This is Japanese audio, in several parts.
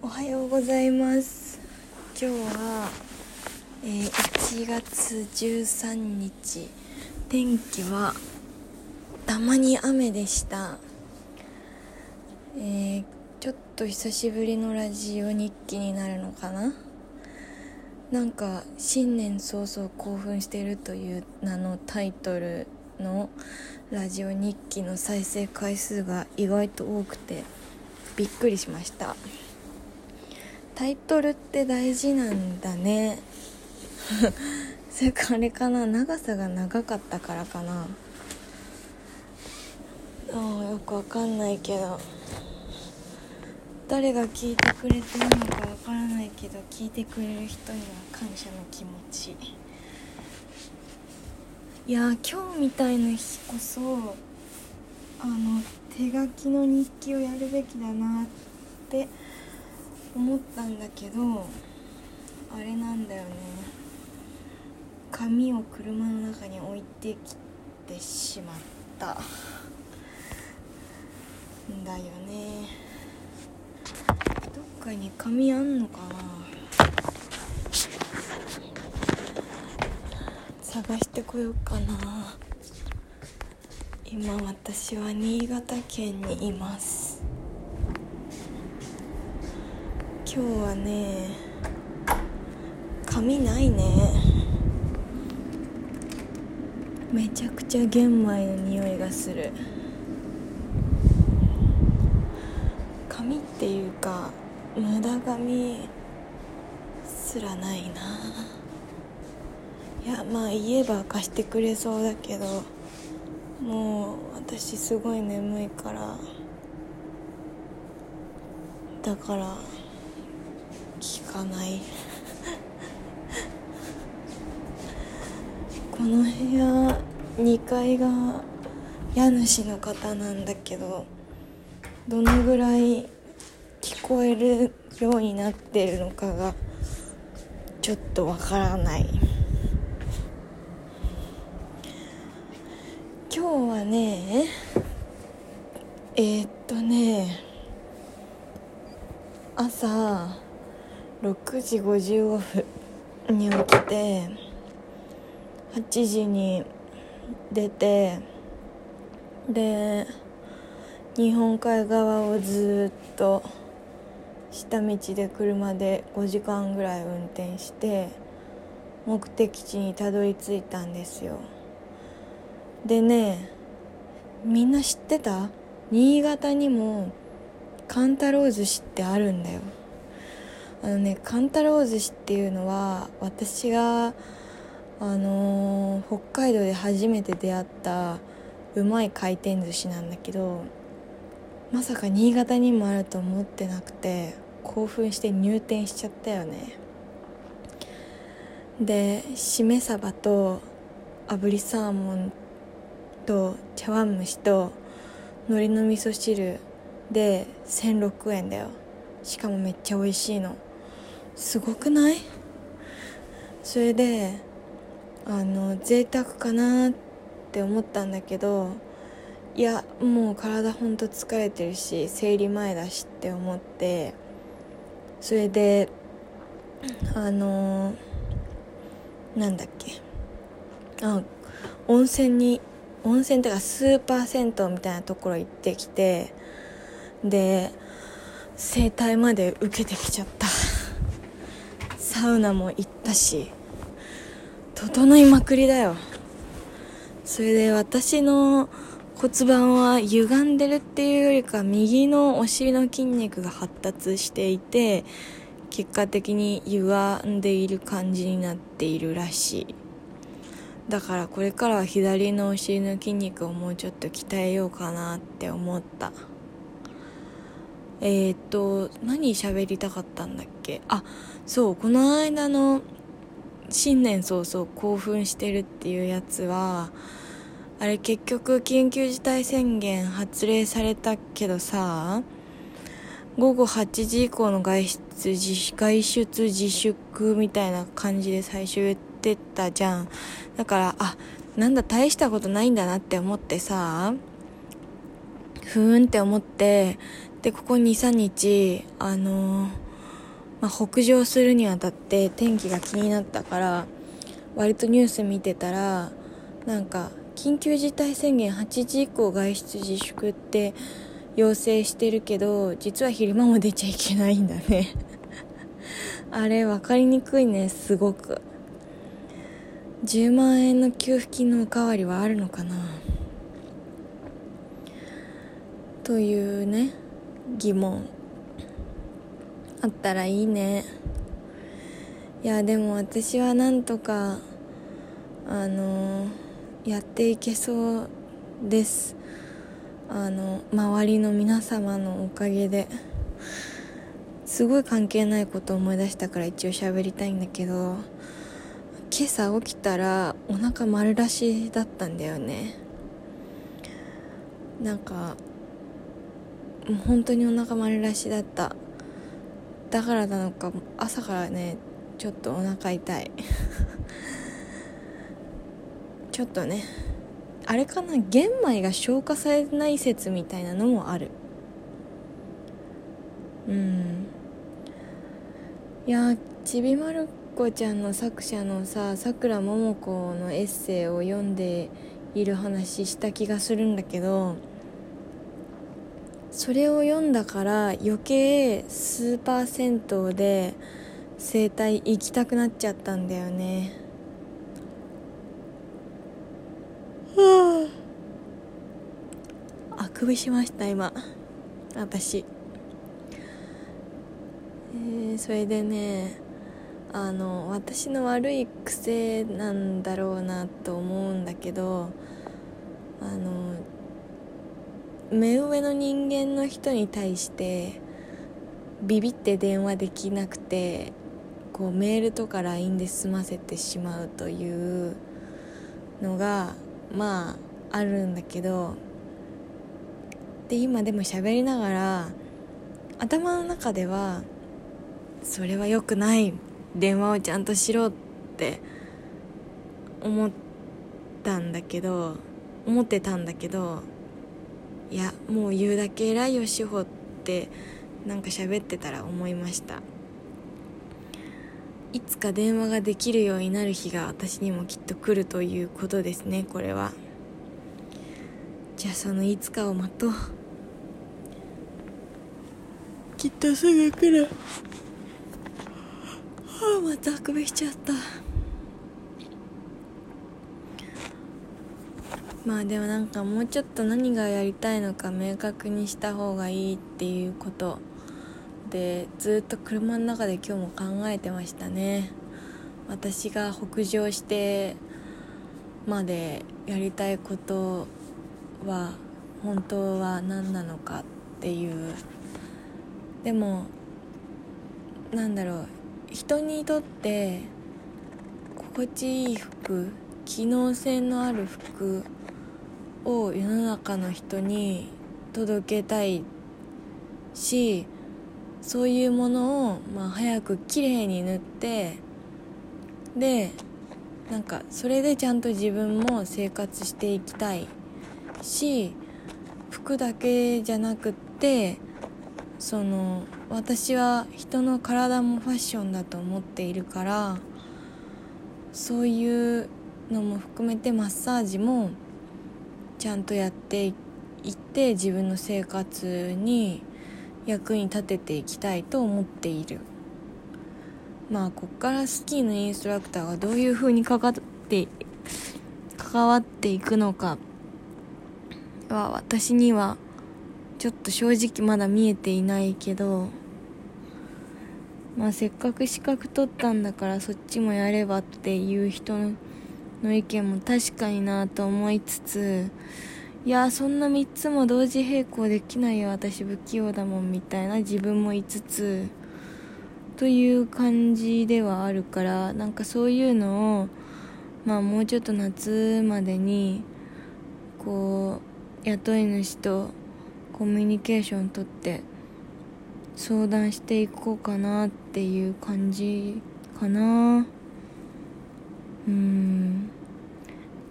おはようございます。今日は、えー1月13日。天気はたまに雨でした。えーちょっと久しぶりのラジオ日記になるのかな。なんか新年早々興奮してるという名のタイトルのラジオ日記の再生回数が意外と多くてびっくりしました。タイトルって大事なんだね。それかあれかな。長さが長かったからかな。あよくわかんないけど。誰が聞いてくれてるのかわからないけど聞いてくれる人には感謝の気持ち。いや今日みたいな日こそあの手書きの日記をやるべきだなって思ったんだけどあれなんだよね。紙を車の中に置いてきてしまった。んだよね。どっかに紙あんのかな。探してこようかな。今私は新潟県にいます。今日はね紙ないね。めちゃくちゃ玄米の匂いがする。紙っていうか無駄紙すらないな。いやまあ言えば貸してくれそうだけどもう私すごい眠いから。だからかない。この部屋2階が家主の方なんだけどどのぐらい聞こえるようになってるのかがちょっとわからない。今日はねえー、っとね朝6時55分に起きて8時に出てで日本海側をずっと下道で車で5時間ぐらい運転して目的地にたどり着いたんですよ。でねみんな知ってた？新潟にもカンタロウ寿司ってあるんだよ。あのねカンタロウ寿司っていうのは私があのー北海道で初めて出会ったうまい回転寿司なんだけどまさか新潟にもあると思ってなくて興奮して入店しちゃったよね。でしめ鯖と炙りサーモンと茶碗蒸しと海苔の味噌汁で1006円だよ。しかもめっちゃ美味しいの。すごくない？それであの贅沢かなって思ったんだけどいやもう体ほんと疲れてるし生理前だしって思ってそれであのなんだっけ？あ温泉に温泉っていうかスーパー銭湯みたいなところ行ってきてで整体まで受けてきちゃった。サウナも行ったし整いまくりだよ。それで私の骨盤は歪んでるっていうよりか右のお尻の筋肉が発達していて結果的に歪んでいる感じになっているらしい。だからこれからは左のお尻の筋肉をもうちょっと鍛えようかなって思った。えー、っと何喋りたかったんだっけ？あそうこの間の新年早々興奮してるっていうやつはあれ結局緊急事態宣言発令されたけどさ午後8時以降の外出自外出自粛みたいな感じで最初言ってたじゃん。だからあなんだ大したことないんだなって思ってさふーんって思ってでここ23日あのまあ、北上するにあたって天気が気になったから割とニュース見てたらなんか緊急事態宣言8時以降外出自粛って要請してるけど実は昼間も出ちゃいけないんだね。あれ分かりにくいねすごく。10万円の給付金のおかわりはあるのかな？というね。疑問あったらいいね。いやでも私はなんとかあのやっていけそうです。あの周りの皆様のおかげで。すごい関係ないことを思い出したから一応喋りたいんだけど今朝起きたらお腹丸出しだったんだよね。なんかもう本当にお腹丸出しだった。だからなのか朝からねちょっとお腹痛い。ちょっとねあれかな玄米が消化されない説みたいなのもある。うん。いやちびまる子ちゃんの作者のささくらももこのエッセイを読んでいる話した気がするんだけどそれを読んだから余計スーパー銭湯で整体行きたくなっちゃったんだよね。は ああくびしました今。私。えー、それでねあの私の悪い癖なんだろうなと思うんだけどあの目上の人間の人に対してビビって電話できなくてこうメールとか LINE で済ませてしまうというのがまああるんだけどで今でも喋りながら頭の中ではそれは良くない電話をちゃんとしろって思ったんだけど思ってたんだけどいやもう言うだけ偉いよ志保ってなんか喋ってたら思いました。いつか電話ができるようになる日が私にもきっと来るということですねこれは。じゃあそのいつかを待とう。きっとすぐ来る。はあまたあくびしちゃったまあでもなんかもうちょっと何がやりたいのか明確にした方がいいっていうことでずっと車の中で今日も考えてましたね。私が北上してまでやりたいことは本当は何なのかっていう。でもなんだろう人にとって心地いい服機能性のある服を世の中の人に届けたいしそういうものを、まあ、早くきれいに塗ってでなんかそれでちゃんと自分も生活していきたいし服だけじゃなくってその私は人の体もファッションだと思っているからそういうのも含めてマッサージもちゃんとやっていって自分の生活に役に立てていきたいと思っている。まあこっからスキーのインストラクターがどういう風にかかって関わっていくのかは私にはちょっと正直まだ見えていないけどまあせっかく資格取ったんだからそっちもやればっていう人のの意見も確かになと思いつついやそんな3つも同時並行できないよ私不器用だもんみたいな自分もいつつという感じではあるからなんかそういうのをまあもうちょっと夏までにこう雇い主とコミュニケーションとって相談していこうかなっていう感じかな。うん。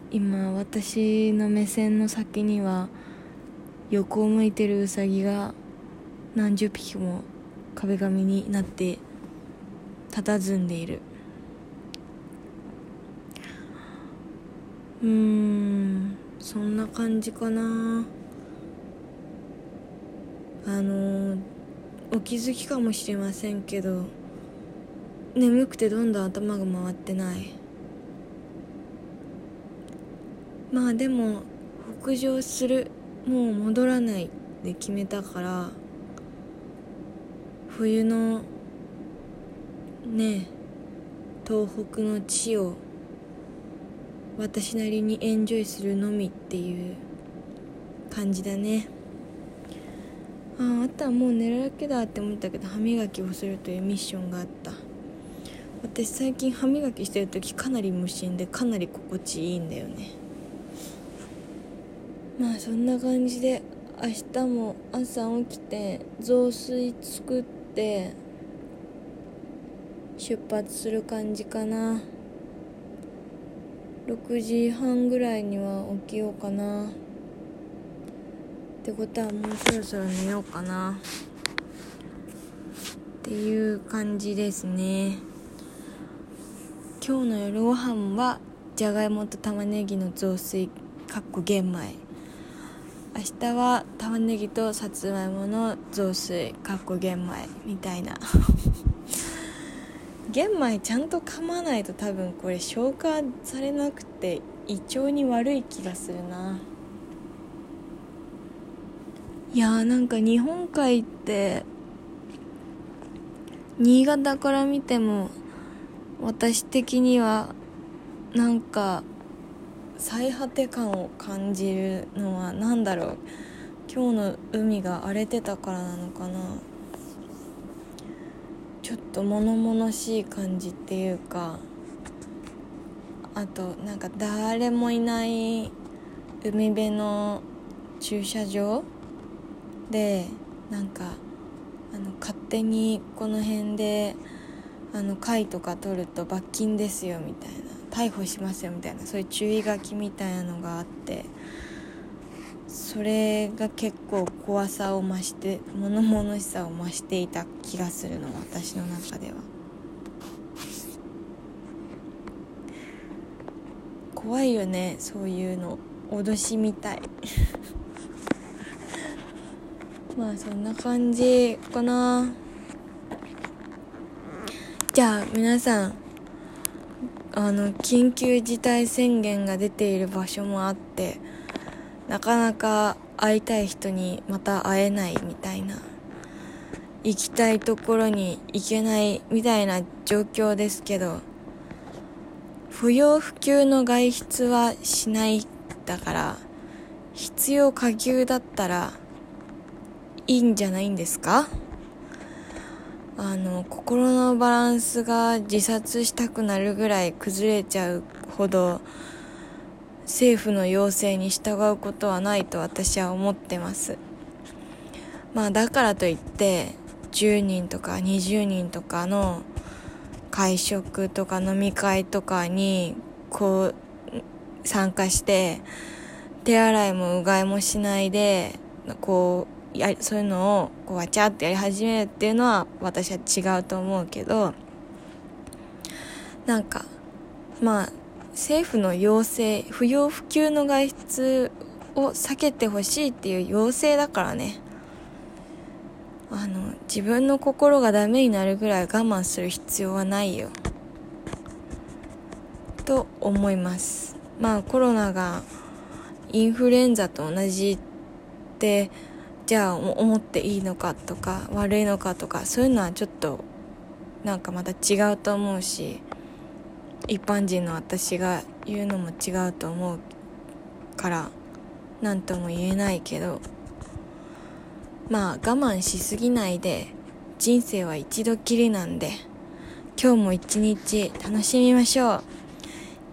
今私の目線の先には横を向いてるウサギが何十匹も壁紙になって佇んでいる。うんそんな感じかな。あのお気づきかもしれませんけど眠くてどんどん頭が回ってない。まあでも北上する。もう戻らないって決めたから。冬のね東北の地を私なりにエンジョイするのみっていう感じだね。ああとはもう寝るだけだって思ったけど歯磨きをするというミッションがあった。私最近歯磨きしてる時かなり無心でかなり心地いいんだよね。まあそんな感じで明日も朝起きて雑炊作って出発する感じかな。6時半ぐらいには起きようかな。ってことはもうそろそろ寝ようかな。っていう感じですね。今日の夜ご飯はじゃがいもと玉ねぎの雑炊かっこ玄米。明日は玉ねぎとさつまいもの雑炊かっこ玄米みたいな。玄米ちゃんと噛まないと多分これ消化されなくて胃腸に悪い気がするな。いやーなんか日本海って新潟から見ても私的にはなんか最果て感を感じるのは何だろう？今日の海が荒れてたからなのかな？ちょっと物々しい感じっていうかあとなんか誰もいない海辺の駐車場でなんかあの勝手にこの辺であの貝とか取ると罰金ですよみたいな。逮捕しますよみたいなそういう注意書きみたいなのがあってそれが結構怖さを増して物々しさを増していた気がするの私の中では。怖いよねそういうの。脅しみたい。まあそんな感じかな。じゃあ皆さんあの緊急事態宣言が出ている場所もあってなかなか会いたい人にまた会えないみたいな行きたいところに行けないみたいな状況ですけど不要不急の外出はしないだから必要過急だったらいいんじゃないんですか？あの心のバランスが自殺したくなるぐらい崩れちゃうほど政府の要請に従うことはないと私は思ってます。まあだからといって10人とか20人とかの会食とか飲み会とかにこう参加して手洗いもうがいもしないでこうやそういうのをこうわちゃってやり始めるっていうのは私は違うと思うけどなんかまあ政府の要請不要不急の外出を避けてほしいっていう要請だからね。あの自分の心がダメになるぐらい我慢する必要はないよ。と思います。まあコロナがインフルエンザと同じってじゃあ思っていいのかとか悪いのかとかそういうのはちょっとなんかまた違うと思うし一般人の私が言うのも違うと思うから何とも言えないけどまあ我慢しすぎないで人生は一度きりなんで今日も一日楽しみましょう。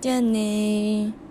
じゃあね